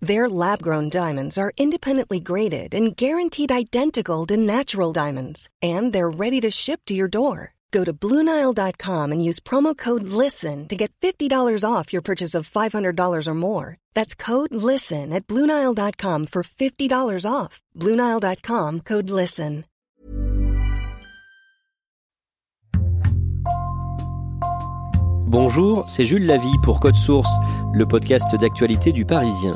Their lab grown diamonds are independently graded and guaranteed identical to natural diamonds, and they're ready to ship to your door. Go to Bluenile.com and use promo code LISTEN to get $50 off your purchase of $500 or more. That's code LISTEN at Bluenile.com for $50 off. Bluenile.com code LISTEN. Bonjour, c'est Jules Lavie pour Code Source, le podcast d'actualité du Parisien.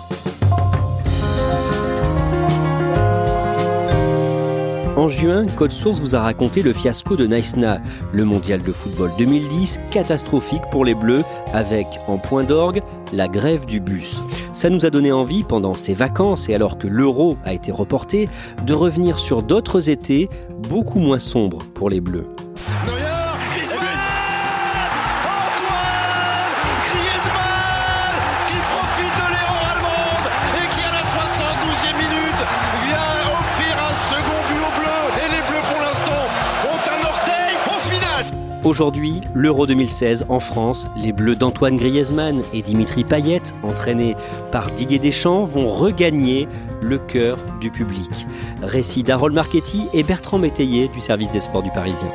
En juin, Code Source vous a raconté le fiasco de Nice-Na, le mondial de football 2010, catastrophique pour les Bleus, avec en point d'orgue la grève du bus. Ça nous a donné envie, pendant ces vacances et alors que l'euro a été reporté, de revenir sur d'autres étés beaucoup moins sombres pour les Bleus. Aujourd'hui, l'Euro 2016 en France, les Bleus d'Antoine Griezmann et Dimitri Payet, entraînés par Didier Deschamps, vont regagner le cœur du public. Récit d'Harold Marchetti et Bertrand Métayer du service des sports du Parisien.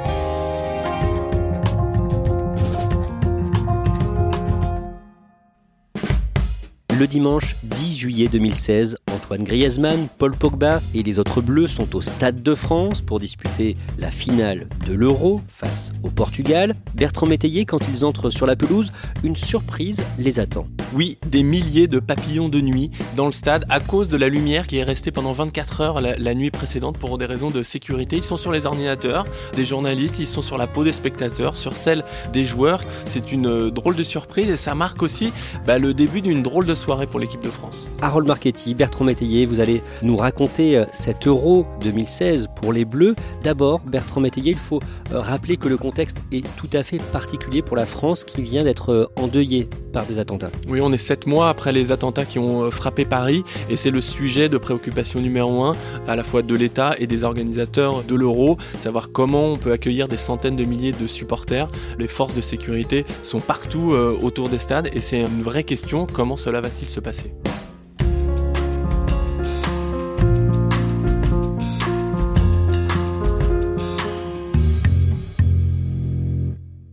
Le dimanche 10 juillet 2016, Antoine Griezmann, Paul Pogba et les autres Bleus sont au Stade de France pour disputer la finale de l'Euro face au Portugal. Bertrand Métayer, quand ils entrent sur la pelouse, une surprise les attend. Oui, des milliers de papillons de nuit dans le stade à cause de la lumière qui est restée pendant 24 heures la, la nuit précédente pour des raisons de sécurité. Ils sont sur les ordinateurs des journalistes, ils sont sur la peau des spectateurs, sur celle des joueurs. C'est une euh, drôle de surprise et ça marque aussi bah, le début d'une drôle de soirée pour l'équipe de France. Harold Marchetti, Bertrand Métayer, vous allez nous raconter euh, cet Euro 2016 pour les Bleus. D'abord, Bertrand Métayer, il faut euh, rappeler que le contexte est tout à fait particulier pour la France qui vient d'être endeuillée par des attentats. Oui, on est sept mois après les attentats qui ont frappé Paris et c'est le sujet de préoccupation numéro un à la fois de l'État et des organisateurs de l'Euro, savoir comment on peut accueillir des centaines de milliers de supporters. Les forces de sécurité sont partout autour des stades et c'est une vraie question, comment cela va-t-il se passer?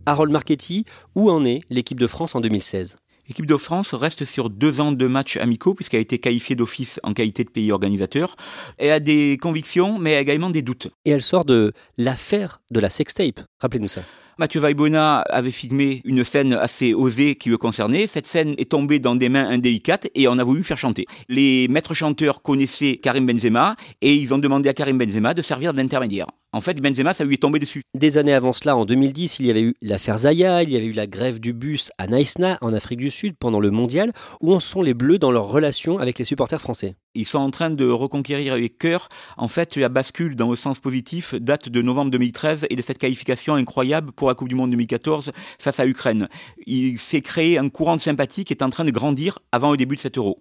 Harold Marchetti, où en est l'équipe de France en 2016 L'équipe de France reste sur deux ans de matchs amicaux puisqu'elle a été qualifiée d'office en qualité de pays organisateur. Elle a des convictions mais également des doutes. Et elle sort de l'affaire de la sextape. Rappelez-nous ça. Mathieu Vaibona avait filmé une scène assez osée qui le concernait. Cette scène est tombée dans des mains indélicates et on a voulu faire chanter. Les maîtres chanteurs connaissaient Karim Benzema et ils ont demandé à Karim Benzema de servir d'intermédiaire. En fait, Benzema, ça lui est tombé dessus. Des années avant cela, en 2010, il y avait eu l'affaire Zaya, il y avait eu la grève du bus à Naïsna, en Afrique du Sud, pendant le mondial. Où en sont les Bleus dans leur relation avec les supporters français Ils sont en train de reconquérir les cœurs. En fait, la bascule dans le sens positif date de novembre 2013 et de cette qualification incroyable pour la Coupe du Monde 2014 face à l'Ukraine. Il s'est créé un courant de sympathie qui est en train de grandir avant le début de cet euro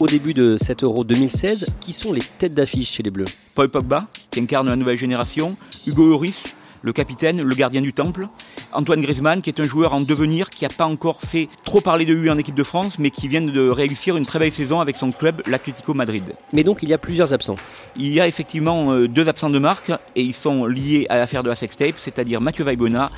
au début de cet Euro 2016, qui sont les têtes d'affiche chez les Bleus? Paul Pogba, qui incarne la nouvelle génération, Hugo Lloris, le capitaine, le gardien du temple. Antoine Griezmann, qui est un joueur en devenir, qui n'a pas encore fait trop parler de lui en équipe de France, mais qui vient de réussir une très belle saison avec son club, l'Atlético Madrid. Mais donc il y a plusieurs absents. Il y a effectivement euh, deux absents de marque, et ils sont liés à l'affaire de la sextape, c'est-à-dire Mathieu Vaibona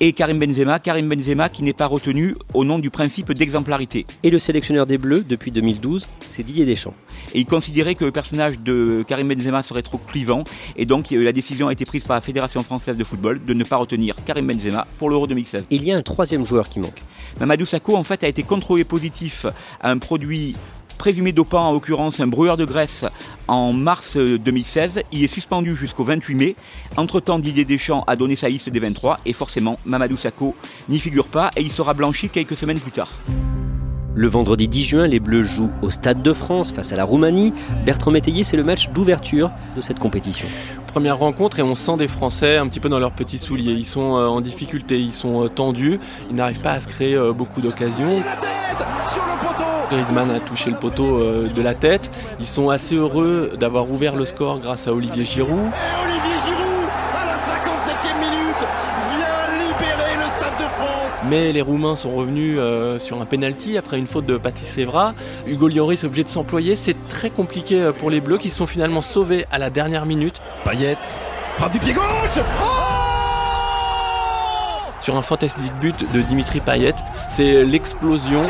et Karim Benzema. Karim Benzema qui n'est pas retenu au nom du principe d'exemplarité. Et le sélectionneur des Bleus depuis 2012, c'est Didier Deschamps. Et il considérait que le personnage de Karim Benzema serait trop clivant, et donc la décision a été prise par la Fédération française de football de ne pas retenir Karim Benzema pour l'Euro 2016. Il y a un troisième joueur qui manque. Mamadou Sakho en fait a été contrôlé positif à un produit présumé dopant, en l'occurrence un brûleur de graisse, en mars 2016. Il est suspendu jusqu'au 28 mai. Entre-temps, Didier Deschamps a donné sa liste des 23 et forcément, Mamadou Sakho n'y figure pas et il sera blanchi quelques semaines plus tard. Le vendredi 10 juin, les Bleus jouent au Stade de France face à la Roumanie. Bertrand Métayer, c'est le match d'ouverture de cette compétition. Première rencontre et on sent des Français un petit peu dans leurs petits souliers. Ils sont euh, en difficulté, ils sont euh, tendus, ils n'arrivent pas à se créer euh, beaucoup d'occasions. Griezmann a touché le poteau de la tête. Ils sont assez heureux d'avoir ouvert le score grâce à Olivier Giroud. Mais les Roumains sont revenus euh, sur un penalty après une faute de Patrice Evra. Hugo Lloris est obligé de s'employer. C'est très compliqué euh, pour les Bleus qui sont finalement sauvés à la dernière minute. Payet, frappe du pied gauche oh Sur un fantastique but de Dimitri Payet. C'est l'explosion.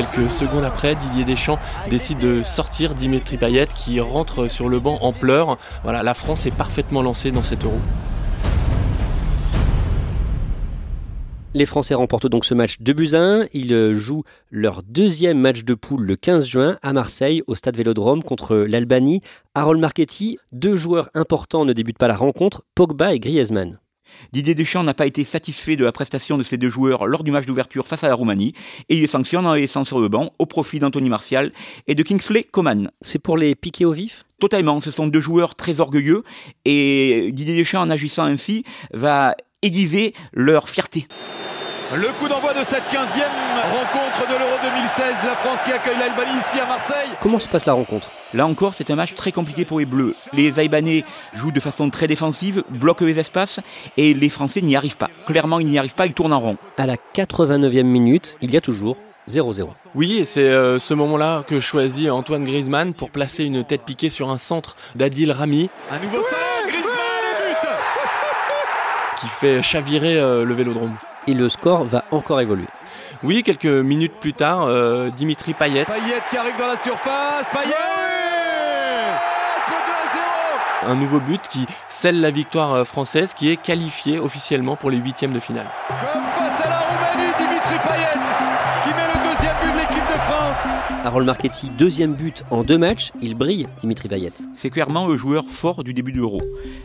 Quelques secondes après, Didier Deschamps décide de sortir Dimitri Payet qui rentre sur le banc en pleurs. Voilà, la France est parfaitement lancée dans cette euro. Les Français remportent donc ce match de buts 1. Ils jouent leur deuxième match de poule le 15 juin à Marseille au stade Vélodrome contre l'Albanie. Harold Marchetti, deux joueurs importants ne débutent pas la rencontre, Pogba et Griezmann. Didier Deschamps n'a pas été satisfait de la prestation de ces deux joueurs lors du match d'ouverture face à la Roumanie et il les sanctionne en les laissant sur le banc au profit d'Anthony Martial et de Kingsley Coman. C'est pour les piquer au vif? Totalement, ce sont deux joueurs très orgueilleux et Didier Deschamps en agissant ainsi va aiguiser leur fierté. Le coup d'envoi de cette 15e rencontre de l'Euro 2016. La France qui accueille l'Albanie ici à Marseille. Comment se passe la rencontre? Là encore, c'est un match très compliqué pour les Bleus. Les Albanais jouent de façon très défensive, bloquent les espaces et les Français n'y arrivent pas. Clairement, ils n'y arrivent pas, ils tournent en rond. À la 89e minute, il y a toujours 0-0. Oui, et c'est euh, ce moment-là que choisit Antoine Griezmann pour placer une tête piquée sur un centre d'Adil Rami. Un nouveau centre, Griezmann et but Qui fait chavirer euh, le vélodrome et le score va encore évoluer. Oui, quelques minutes plus tard, euh, Dimitri Payet. Payet qui arrive dans la surface, Payet un nouveau but qui scelle la victoire euh, française qui est qualifiée officiellement pour les huitièmes de finale. Harold Marchetti, deuxième but en deux matchs, il brille, Dimitri Payet. C'est clairement le joueur fort du début de l'Euro.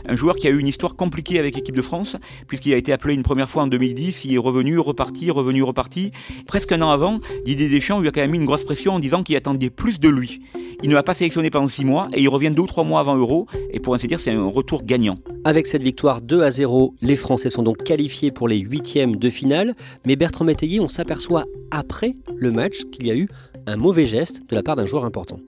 Un joueur qui a eu une histoire compliquée avec l'équipe de France, puisqu'il a été appelé une première fois en 2010, il est revenu, reparti, revenu, reparti. Presque un an avant, Didier Deschamps lui a quand même mis une grosse pression en disant qu'il attendait plus de lui. Il ne l'a pas sélectionné pendant six mois et il revient deux ou trois mois avant Euro. Et pour ainsi dire, c'est un retour gagnant. Avec cette victoire 2 à 0, les Français sont donc qualifiés pour les huitièmes de finale. Mais Bertrand Métayer, on s'aperçoit après le match qu'il y a eu un mauvais geste de la part d'un joueur important.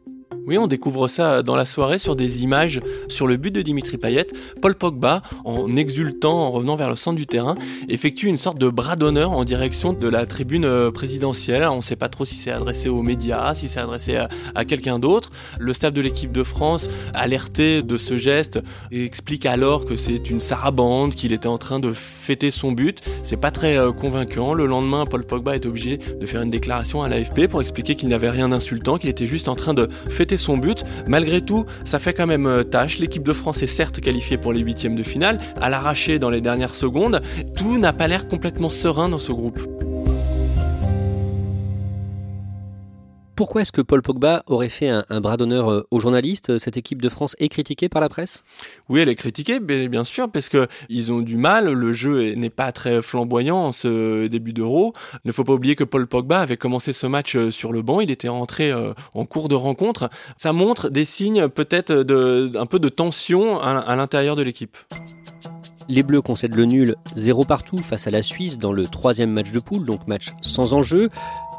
Oui, on découvre ça dans la soirée sur des images sur le but de Dimitri Payet. Paul Pogba, en exultant, en revenant vers le centre du terrain, effectue une sorte de bras d'honneur en direction de la tribune euh, présidentielle. On ne sait pas trop si c'est adressé aux médias, si c'est adressé à, quelqu'un d'autre. Le staff de l'équipe de France, alerté de ce geste, explique alors que c'est une sarabande, qu'il était en train de fêter son but. C'est pas très euh, convaincant. Le lendemain, Paul Pogba est obligé de faire une déclaration à l'AFP pour expliquer qu'il n'avait rien d'insultant, qu'il était juste en train de fêter son but. Malgré tout, ça fait quand même euh, tâche. L'équipe de France est certes qualifiée pour les huitièmes de finale, à l'arraché dans les dernières secondes. Tout n'a pas l'air complètement serein dans ce groupe. Pourquoi est-ce que Paul Pogba aurait fait un, bras d'honneur euh, aux journalistes Cette équipe de France est critiquée par la presse? Oui, elle est critiquée, bien sûr, parce que ils ont du mal. Le jeu n'est pas très flamboyant en ce début d'Euro. Il ne faut pas oublier que Paul Pogba avait commencé ce match euh, sur le banc. Il était rentré euh, en cours de rencontre. Ça montre des signes peut-être d'un peu de tension à l'intérieur de l'équipe. Les Bleus concèdent le nul 0 partout face à la Suisse dans le troisième match de poule, donc match sans enjeu.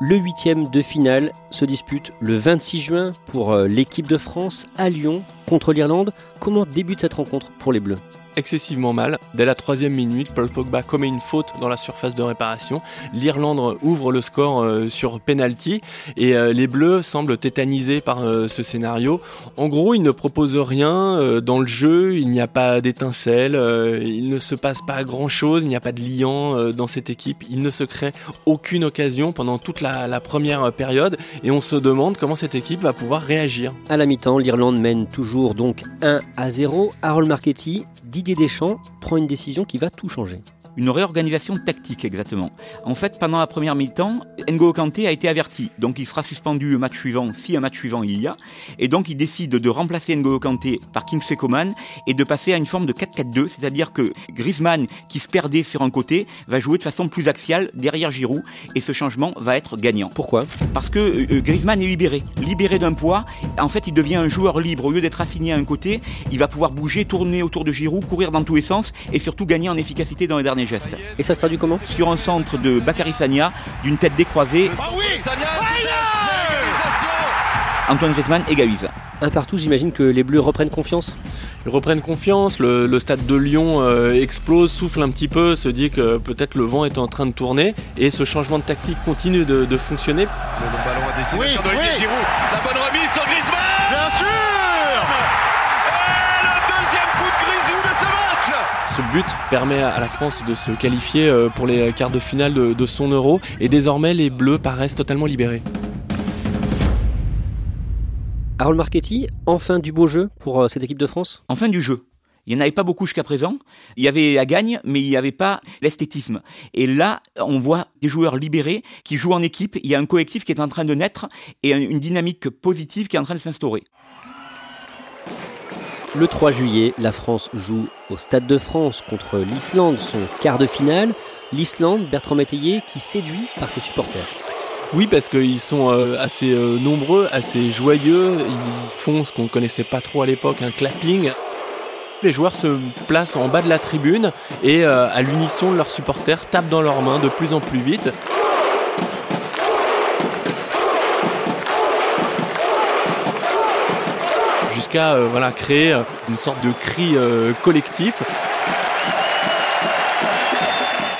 Le huitième de finale se dispute le 26 juin pour euh, l'équipe de France à Lyon contre l'Irlande. Comment débute cette rencontre pour les Bleus? Excessivement mal. Dès la troisième minute, Paul Pogba commet une faute dans la surface de réparation. L'Irlande ouvre le score euh, sur penalty et euh, les Bleus semblent tétanisés par euh, ce scénario. En gros, ils ne proposent rien dans le jeu, il n'y a pas d'étincelle, il ne se passe pas grand-chose, il n'y a pas de liant dans cette équipe, il ne se crée aucune occasion pendant toute la, première période et on se demande comment cette équipe va pouvoir réagir. À la mi-temps, l'Irlande mène toujours donc 1 à 0. Harold Marchetti, Didier Deschamps prend une décision qui va tout changer. Une réorganisation tactique, exactement. En fait, pendant la première mi-temps, N'Golo Kanté a été averti. Donc, il sera suspendu au match suivant, si un match suivant il y a. Et donc, il décide de remplacer N'Golo Kanté par Kingsley Coman et de passer à une forme de 4-4-2. C'est-à-dire que Griezmann, qui se perdait sur un côté, va jouer de façon plus axiale derrière Giroud. Et ce changement va être gagnant. Pourquoi? Parce que euh, Griezmann est libéré. Libéré d'un poids. En fait, il devient un joueur libre. Au lieu d'être assigné à un côté, il va pouvoir bouger, tourner autour de Giroud, courir dans tous les sens et surtout gagner en efficacité dans les derniers gestes. Et ça se traduit comment? Sur un centre de Bakary Sagna, d'une tête décroisée, Ah oui Sagna, Antoine Griezmann égalise. Un partout, j'imagine que les Bleus reprennent confiance? Ils reprennent confiance, le, le stade de Lyon euh, explose, souffle un petit peu, se dit que peut-être le vent est en train de tourner et ce changement de tactique continue de, de fonctionner. Le long ballon à destination d'Olivier Giroud. La bonne Ce but permet à la France de se qualifier euh, pour les quarts de finale de, de son euro et désormais les Bleus paraissent totalement libérés. Harold Marchetti, enfin du beau jeu pour euh, cette équipe de France? En fin du jeu. Il n'y en avait pas beaucoup jusqu'à présent. Il y avait la gagne, mais il n'y avait pas l'esthétisme. Et là, on voit des joueurs libérés qui jouent en équipe. Il y a un collectif qui est en train de naître et une dynamique positive qui est en train de s'instaurer. Le 3 juillet, la France joue au Stade de France contre l'Islande, son quart de finale. L'Islande, Bertrand Métayer, qui séduit par ses supporters. Oui, parce qu'ils sont euh, assez euh, nombreux, assez joyeux. Ils font ce qu'on ne connaissait pas trop à l'époque, un clapping. Les joueurs se placent en bas de la tribune et euh, à l'unisson de leurs supporters tapent dans leurs mains de plus en plus vite. Jusqu'à euh, voilà, créer euh, une sorte de cri euh, collectif.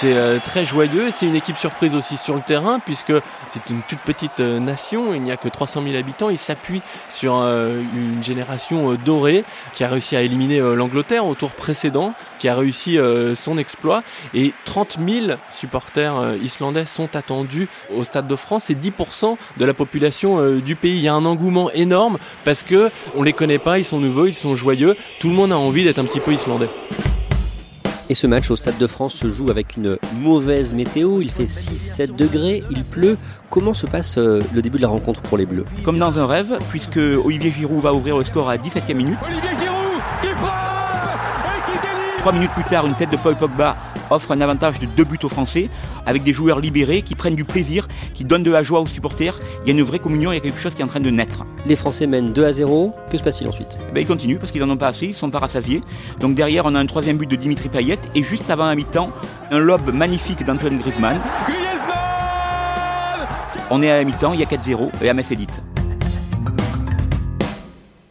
C'est euh, très joyeux c'est une équipe surprise aussi sur le terrain puisque c'est une toute petite euh, nation, il n'y a que 300 000 habitants, il s'appuie sur euh, une génération dorée qui a réussi à éliminer l'Angleterre au tour précédent, qui a réussi son exploit. Et 30 000 supporters islandais sont attendus au Stade de France. Et 10% de la population du pays. Il y a un engouement énorme parce que on les connaît pas, ils sont nouveaux, ils sont joyeux, tout le monde a envie d'être un petit peu islandais. Et ce match au Stade de France se joue avec une mauvaise météo. Il fait 6-7 degrés, il pleut. Comment se passe euh, le début de la rencontre pour les Bleus? Comme dans un rêve, puisque Olivier Giroud va ouvrir le score à 17e minute. Olivier Giroud Trois minutes plus tard, une tête de Paul Pogba offre un avantage de deux buts aux Français, avec des joueurs libérés qui prennent du plaisir, qui donnent de la joie aux supporters. Il y a une vraie communion, il y a quelque chose qui est en train de naître. Les Français mènent 2 à 0. Que se passe-t-il ensuite? Ben, ils continuent parce qu'ils n'en ont pas assez, ils sont pas rassasiés. Donc derrière, on a un troisième but de Dimitri Payet et juste avant la mi-temps, un lob magnifique d'Antoine Griezmann. Griezmann On est à la mi-temps, il y a 4-0 et la messe est dite.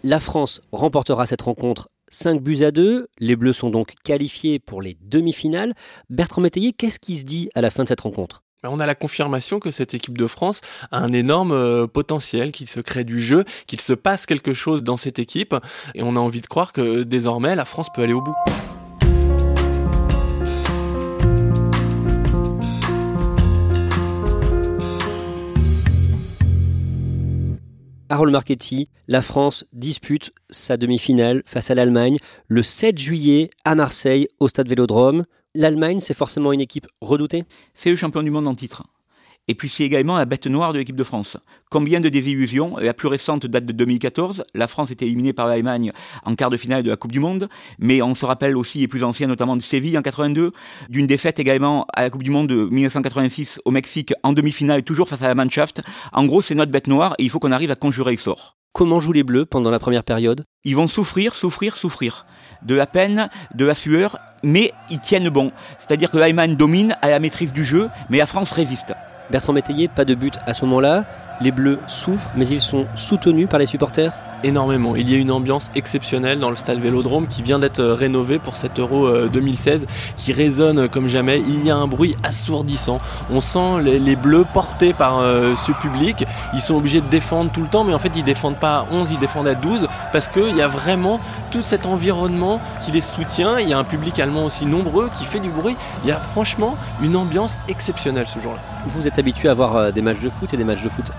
La France remportera cette rencontre 5 buts à 2. Les Bleus sont donc qualifiés pour les demi-finales. Bertrand Métayer, qu'est-ce qui se dit à la fin de cette rencontre? Ben, On a la confirmation que cette équipe de France a un énorme euh, potentiel, qu'il se crée du jeu, qu'il se passe quelque chose dans cette équipe, et on a envie de croire que désormais la France peut aller au bout. Harold Marchetti, la France dispute sa demi-finale face à l'Allemagne le 7 juillet à Marseille au stade Vélodrome. L'Allemagne, c'est forcément une équipe redoutée? C'est le champion du monde en titre. Et puis c'est également la bête noire de l'équipe de France. Combien de désillusions La plus récente date de 2014. La France était éliminée par l'Allemagne en quart de finale de la Coupe du Monde. Mais on se rappelle aussi les plus anciens, notamment de Séville en 82, d'une défaite également à la Coupe du Monde de 1986 au Mexique en demi-finale, toujours face à la Mannschaft. En gros, c'est notre bête noire et il faut qu'on arrive à conjurer le sort. Comment jouent les Bleus pendant la première période? Ils vont souffrir, souffrir, souffrir. De la peine, de la sueur, mais ils tiennent bon. C'est-à-dire que l'Allemagne domine à la maîtrise du jeu, mais la France résiste. Bertrand Métayer, pas de but à ce moment-là. Les Bleus souffrent, mais ils sont soutenus par les supporters Énormément. Il y a une ambiance exceptionnelle dans le stade Vélodrome qui vient d'être euh, rénové pour cet Euro euh, 2016, qui résonne comme jamais. Il y a un bruit assourdissant. On sent les, les bleus portés par euh, ce public. Ils sont obligés de défendre tout le temps, mais en fait ils défendent pas à 11, ils défendent à 12 parce qu'il y a vraiment tout cet environnement qui les soutient. Il y a un public allemand aussi nombreux qui fait du bruit. Il y a franchement une ambiance exceptionnelle ce jour-là. Vous êtes habitué à voir euh, des matchs de foot et des matchs de foot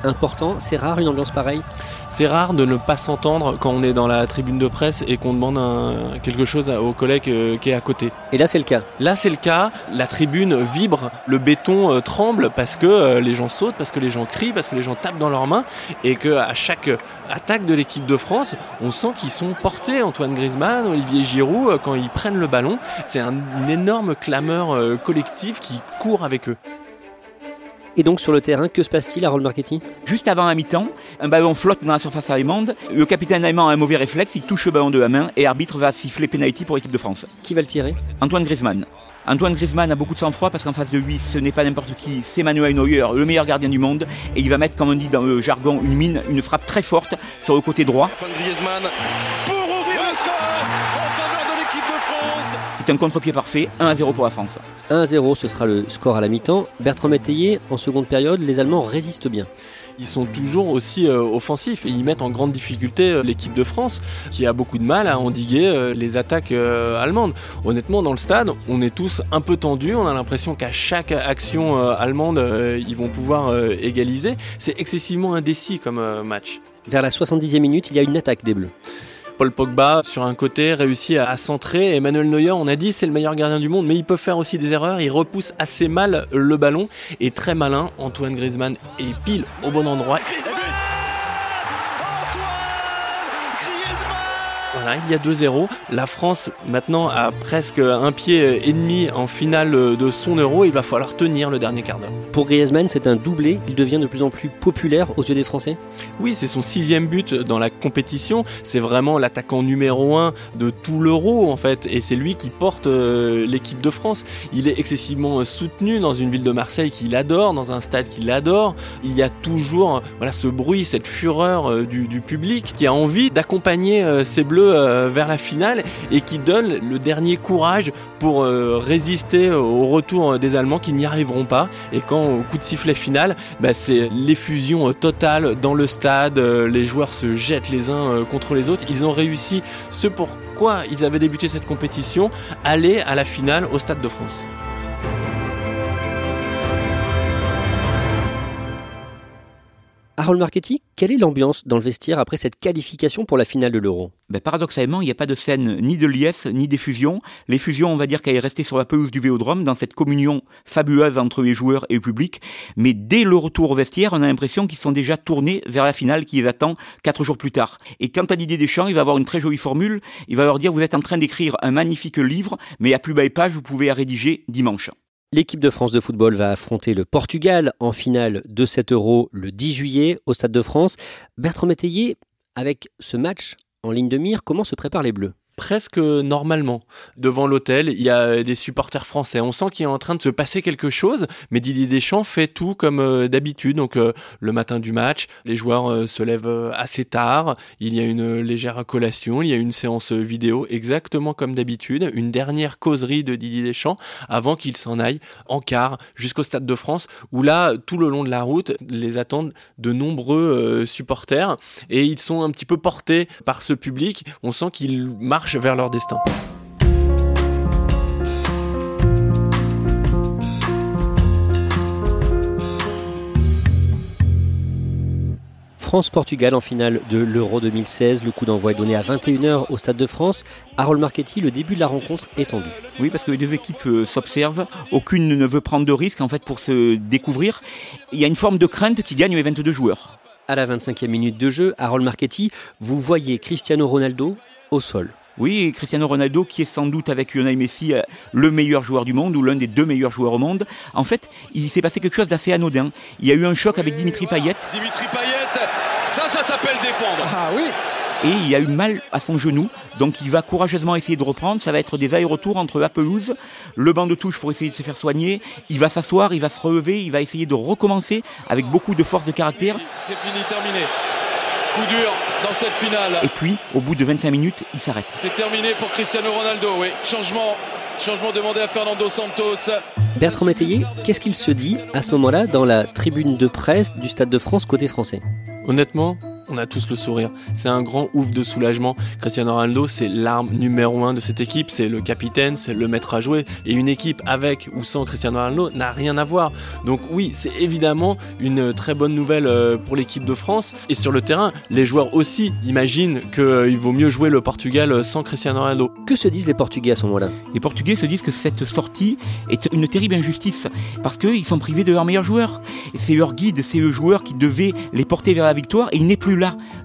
C'est rare une ambiance pareille C'est rare de ne pas s'entendre quand on est dans la tribune de presse et qu'on demande un, quelque chose au collègue euh, qui est à côté. Et là, c'est le cas. Là, c'est le cas. La tribune vibre, le béton euh, tremble parce que euh, les gens sautent, parce que les gens crient, parce que les gens tapent dans leurs mains et que à chaque attaque de l'équipe de France, on sent qu'ils sont portés. Antoine Griezmann, Olivier Giroud, quand ils prennent le ballon, c'est un, une énorme clameur collective qui court avec eux. Et donc sur le terrain, que se passe-t-il à Roll Marketing Juste avant la mi-temps, un ballon flotte dans la surface allemande. Le capitaine allemand a un mauvais réflexe, il touche le ballon de la main et l'arbitre va siffler penalty pour l'équipe de France. Qui va le tirer? Antoine Griezmann. Antoine Griezmann a beaucoup de sang-froid parce qu'en face de lui, ce n'est pas n'importe qui, c'est Manuel Neuer, le meilleur gardien du monde. Et il va mettre, comme on dit dans le jargon, une mine, une frappe très forte sur le côté droit. Antoine Griezmann C'est un contre-pied parfait, 1 à 0 pour la France. 1-0, ce sera le score à la mi-temps. Bertrand Métayer, en seconde période, les Allemands résistent bien. Ils sont toujours aussi euh, offensifs et ils mettent en grande difficulté euh, l'équipe de France qui a beaucoup de mal à endiguer euh, les attaques euh, allemandes. Honnêtement, dans le stade, on est tous un peu tendus. On a l'impression qu'à chaque action euh, allemande, euh, ils vont pouvoir euh, égaliser. C'est excessivement indécis comme euh, match. Vers la 70e minute, il y a une attaque des Bleus. Paul Pogba, sur un côté, réussit à, centrer. Emmanuel Neuer, on a dit, c'est le meilleur gardien du monde, mais il peut faire aussi des erreurs. Il repousse assez mal le ballon. Et très malin, Antoine Griezmann est pile au bon endroit. Il y a 2-0. La France, maintenant, a presque un pied et demi en finale de son euro. Il va falloir tenir le dernier quart d'heure. Pour Griezmann, c'est un doublé. Il devient de plus en plus populaire aux yeux des Français. Oui, c'est son sixième but dans la compétition. C'est vraiment l'attaquant numéro un de tout l'euro, en fait. Et c'est lui qui porte euh, l'équipe de France. Il est excessivement euh, soutenu dans une ville de Marseille qu'il adore, dans un stade qu'il adore. Il y a toujours euh, voilà, ce bruit, cette fureur euh, du, du public qui a envie d'accompagner euh, ces Bleus euh, vers la finale et qui donne le dernier courage pour euh, résister au retour des Allemands qui n'y arriveront pas. Et quand au coup de sifflet final, bah, c'est l'effusion euh, totale dans le stade. euh, Les joueurs se jettent les uns euh, contre les autres. Ils ont réussi ce pourquoi ils avaient débuté cette compétition, aller à la finale au Stade de France. Harold Marchetti, quelle est l'ambiance dans le vestiaire après cette qualification pour la finale de l'Euro? Ben, paradoxalement, il n'y a pas de scène ni de liesse, ni d'effusion. L'effusion, on va dire qu'elle est restée sur la pelouse du Vélodrome, dans cette communion fabuleuse entre les joueurs et le public. Mais dès le retour au vestiaire, on a l'impression qu'ils sont déjà tournés vers la finale qui les attend quatre jours plus tard. Et quant à Didier Deschamps, il va avoir une très jolie formule. Il va leur dire, vous êtes en train d'écrire un magnifique livre, mais à plus belle page, vous pouvez la rédiger dimanche. L'équipe de France de football va affronter le Portugal en finale de cet Euro le 10 juillet au Stade de France. Bertrand Métayer, avec ce match en ligne de mire, comment se préparent les Bleus? Presque normalement. Devant l'hôtel, il y a des supporters français. On sent qu'il est en train de se passer quelque chose, mais Didier Deschamps fait tout comme euh, d'habitude. Donc euh, le matin du match, les joueurs euh, se lèvent assez tard, il y a une légère collation, il y a une séance vidéo exactement comme d'habitude, une dernière causerie de Didier Deschamps avant qu'il s'en aille en quart jusqu'au Stade de France où là, tout le long de la route, les attendent de nombreux supporters et ils sont un petit peu portés par ce public. On sent qu'ils marchent vers leur destin. France-Portugal en finale de l'Euro 2016. Le coup d'envoi est donné à 21h au Stade de France. Harold Marchetti, le début de la rencontre est tendu. Oui, parce que les deux équipes euh, s'observent. Aucune ne veut prendre de risque, en fait, pour se découvrir. Il y a une forme de crainte qui gagne les 22 joueurs. À la 25e minute de jeu, Harold Marchetti, vous voyez Cristiano Ronaldo au sol. Oui, Cristiano Ronaldo, qui est sans doute avec Lionel Messi euh, le meilleur joueur du monde ou l'un des deux meilleurs joueurs au monde. En fait, il s'est passé quelque chose d'assez anodin. Il y a eu un choc avec Dimitri Payet Dimitri Payet, ça, ça s'appelle défendre. Ah oui et il a eu mal à son genou. Donc il va courageusement essayer de reprendre. Ça va être des allers-retours entre la pelouse, le banc de touche pour essayer de se faire soigner. Il va s'asseoir, il va se relever, il va essayer de recommencer avec beaucoup de force de caractère. C'est fini, terminé. Coup dur dans cette finale. Et puis, au bout de 25 minutes, il s'arrête. C'est terminé pour Cristiano Ronaldo, oui. Changement, changement demandé à Fernando Santos. Bertrand Métayer, qu'est-ce qu'il se dit à ce moment-là dans la tribune de presse du Stade de France côté français? Honnêtement, on a tous le sourire. C'est un grand ouf de soulagement. Cristiano Ronaldo, c'est l'arme numéro un de cette équipe, c'est le capitaine, c'est le maître à jouer. Et une équipe avec ou sans Cristiano Ronaldo n'a rien à voir. Donc oui, c'est évidemment une très bonne nouvelle euh, pour l'équipe de France. Et sur le terrain, les joueurs aussi imaginent qu'il vaut mieux jouer le Portugal sans Cristiano Ronaldo. Que se disent les Portugais à ce moment-là? Les Portugais se disent que cette sortie est une terrible injustice parce qu'ils sont privés de leur meilleur joueur. C'est leur guide, c'est le joueur qui devait les porter vers la victoire et il n'est plus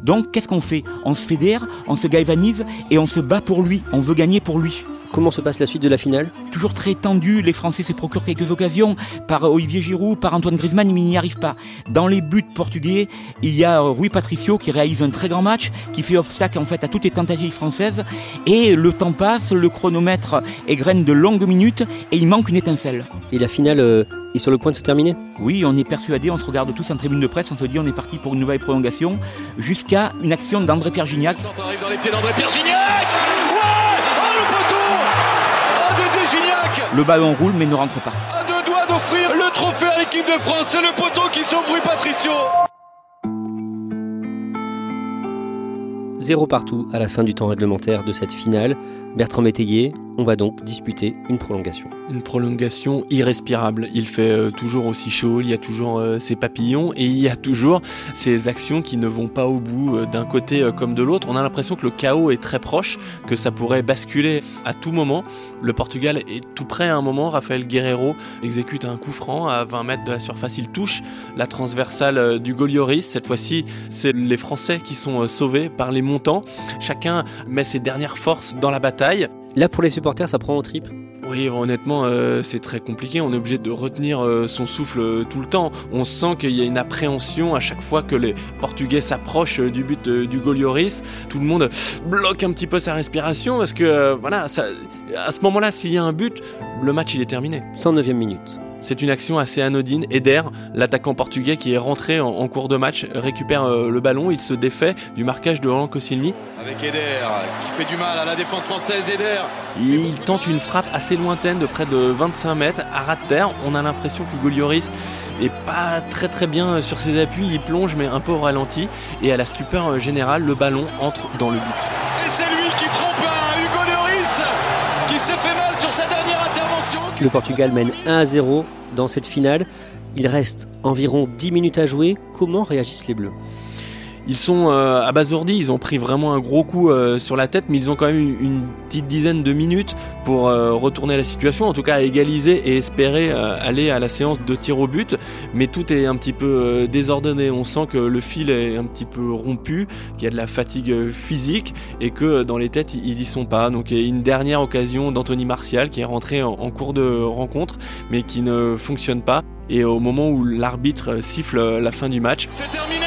Donc qu'est-ce qu'on fait? On se fédère, on se galvanise et on se bat pour lui. On veut gagner pour lui. Comment se passe la suite de la finale? Toujours très tendu, les Français se procurent quelques occasions par Olivier Giroud, par Antoine Griezmann, mais ils n'y arrivent pas. Dans les buts portugais, il y a Rui Patricio qui réalise un très grand match, qui fait obstacle en fait à toutes les tentatives françaises, et le temps passe, le chronomètre égrène de longues minutes, et il manque une étincelle. Et la finale euh, est sur le point de se terminer Oui, on est persuadé, on se regarde tous en tribune de presse, on se dit on est parti pour une nouvelle prolongation, jusqu'à une action d'André-Pierre Gignac. arrive dans les pieds d'André-Pierre Gignac Ouais Oh le poteau Oh de Gignac Le ballon roule mais ne rentre pas. À deux doigts d'offrir le trophée à l'équipe de France, c'est le poteau qui sauve Rui Patricio Zéro partout à la fin du temps réglementaire de cette finale. Bertrand Métayer, on va donc disputer une prolongation. Une prolongation irrespirable. Il fait euh, toujours aussi chaud, il y a toujours euh, ces papillons et il y a toujours ces actions qui ne vont pas au bout euh, d'un côté comme de l'autre. On a l'impression que le chaos est très proche, que ça pourrait basculer à tout moment. Le Portugal est tout près à un moment. Rafael Guerrero exécute un coup franc à 20 mètres de la surface. Il touche la transversale du Golioris. Cette fois-ci, c'est les Français qui sont sauvés par les Chacun met ses dernières forces dans la bataille. Là, pour les supporters, ça prend au trip oui, honnêtement, euh, c'est très compliqué. On est obligé de retenir euh, son souffle euh, tout le temps. On sent qu'il y a une appréhension à chaque fois que les Portugais s'approchent du but du Golioris. Tout le monde bloque un petit peu sa respiration parce que, voilà, ça, à ce moment-là, s'il y a un but, le match il est terminé. 109e minute. C'est une action assez anodine. Eder, l'attaquant portugais qui est rentré en, cours de match, récupère euh, le ballon. Il se défait du marquage de Roland Koscielny. Avec Eder qui fait du mal à la défense française. Eder. Il tente une frappe assez lointaine de près de 25 mètres à ras de terre. On a l'impression que Golioris est pas très très bien sur ses appuis. Il plonge mais un peu au ralenti. Et à la stupeur générale, le ballon entre dans le but. Le Portugal mène 1 à 0 dans cette finale. Il reste environ 10 minutes à jouer. Comment réagissent les Bleus? Ils sont euh, abasourdis, ils ont pris vraiment un gros coup euh, sur la tête, mais ils ont quand même une, une petite dizaine de minutes pour euh, retourner la situation, en tout cas égaliser et espérer euh, aller à la séance de tir au but. Mais tout est un petit peu désordonné. On sent que le fil est un petit peu rompu, qu'il y a de la fatigue physique et que dans les têtes ils y sont pas. Donc il y a une dernière occasion d'Anthony Martial qui est rentré en, en cours de rencontre, mais qui ne fonctionne pas. Et au moment où l'arbitre siffle la fin du match, c'est terminé.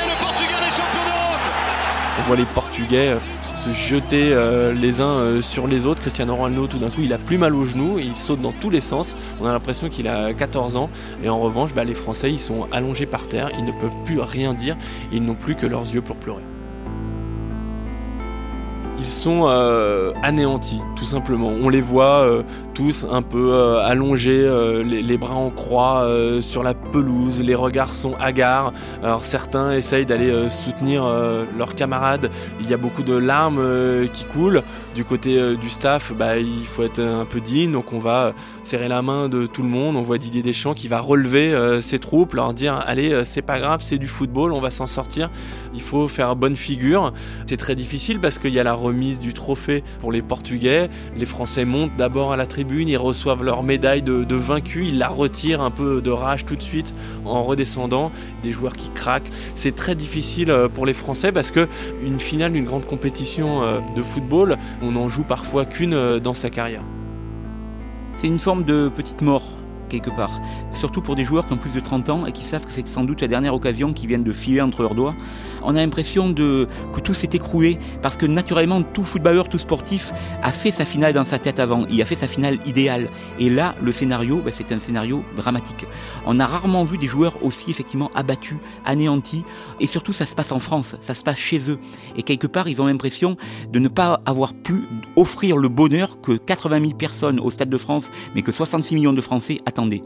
On voit les Portugais euh, se jeter euh, les uns euh, sur les autres. Cristiano Ronaldo, tout d'un coup, il a plus mal aux genoux, il saute dans tous les sens. On a l'impression qu'il a 14 ans. Et en revanche, bah, les Français, ils sont allongés par terre, ils ne peuvent plus rien dire, ils n'ont plus que leurs yeux pour pleurer sont euh, anéantis, tout simplement. On les voit euh, tous un peu euh, allongés, les, bras en croix sur la pelouse, les regards sont hagards. Alors certains essayent d'aller soutenir leurs camarades. Il y a beaucoup de larmes qui coulent. Du côté du staff, bah, il faut être un peu digne, donc on va serrer la main de tout le monde. On voit Didier Deschamps qui va relever ses troupes, leur dire allez, c'est pas grave, c'est du football, on va s'en sortir. Il faut faire bonne figure. C'est très difficile parce qu'il y a la remise du trophée pour les Portugais. Les Français montent d'abord à la tribune, ils reçoivent leur médaille de, vaincu, ils la retirent un peu de rage tout de suite en redescendant. Des joueurs qui craquent. C'est très difficile pour les Français parce que une finale d'une grande compétition de football, on n'en joue parfois qu'une dans sa carrière. C'est une forme de petite mort quelque part. Surtout pour des joueurs qui ont plus de 30 ans et qui savent que c'est sans doute la dernière occasion qui viennent de filer entre leurs doigts. On a l'impression de, que tout s'est écroulé parce que naturellement tout footballeur, tout sportif a fait sa finale dans sa tête avant. Il a fait sa finale idéale. Et là, le scénario, ben, c'est un scénario dramatique. On a rarement vu des joueurs aussi effectivement abattus, anéantis. Et surtout, ça se passe en France, ça se passe chez eux. Et quelque part, ils ont l'impression de ne pas avoir pu offrir le bonheur que 80 000 personnes au Stade de France, mais que 66 millions de Français attendez.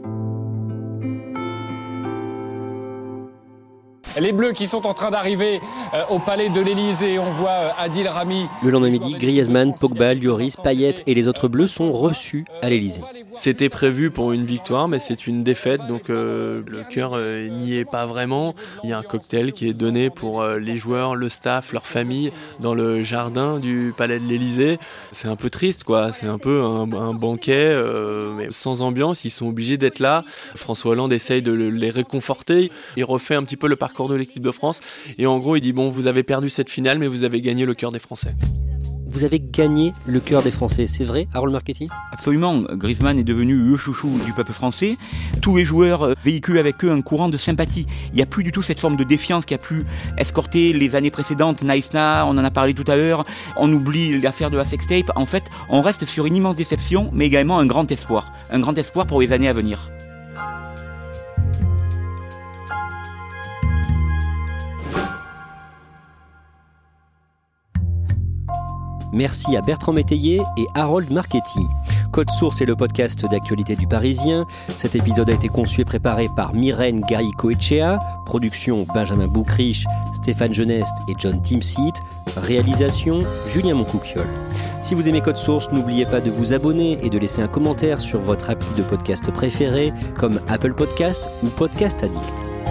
Les Bleus qui sont en train d'arriver euh, au palais de l'Elysée. On voit euh, Adil Rami. Le lendemain midi, Griezmann, Pogba, Lloris, Payet et les autres Bleus sont reçus à l'Elysée. C'était prévu pour une victoire, mais c'est une défaite, donc euh, le cœur n'y est pas vraiment. Il y a un cocktail qui est donné pour les joueurs, le staff, leur famille, dans le jardin du palais de l'Elysée. C'est un peu triste, quoi. C'est un peu un, banquet, mais sans ambiance. Ils sont obligés d'être là. François Hollande essaye de les réconforter. Il refait un petit peu le parcours de l'équipe de France. Et en gros, il dit bon, vous avez perdu cette finale, mais vous avez gagné le cœur des Français. Vous avez gagné le cœur des Français, c'est vrai, Harold Marchetti? Absolument. Griezmann est devenu le chouchou du peuple français. Tous les joueurs euh, véhiculent avec eux un courant de sympathie. Il n'y a plus du tout cette forme de défiance qui a pu escorter les années précédentes. Naïsna, on en a parlé tout à l'heure. On oublie l'affaire de la sextape. En fait, on reste sur une immense déception, mais également un grand espoir. Un grand espoir pour les années à venir. Merci à Bertrand Métayer et Harold Marchetti. Code Source est le podcast d'actualité du Parisien. Cet épisode a été conçu et préparé par Myrène Garico-Echea, production Benjamin Boucriche, Stéphane Geneste et John Timsit, réalisation Julien Moncouquiol. Si vous aimez Code Source, n'oubliez pas de vous abonner et de laisser un commentaire sur votre appli de podcast préféré comme Apple Podcast ou Podcast Addict.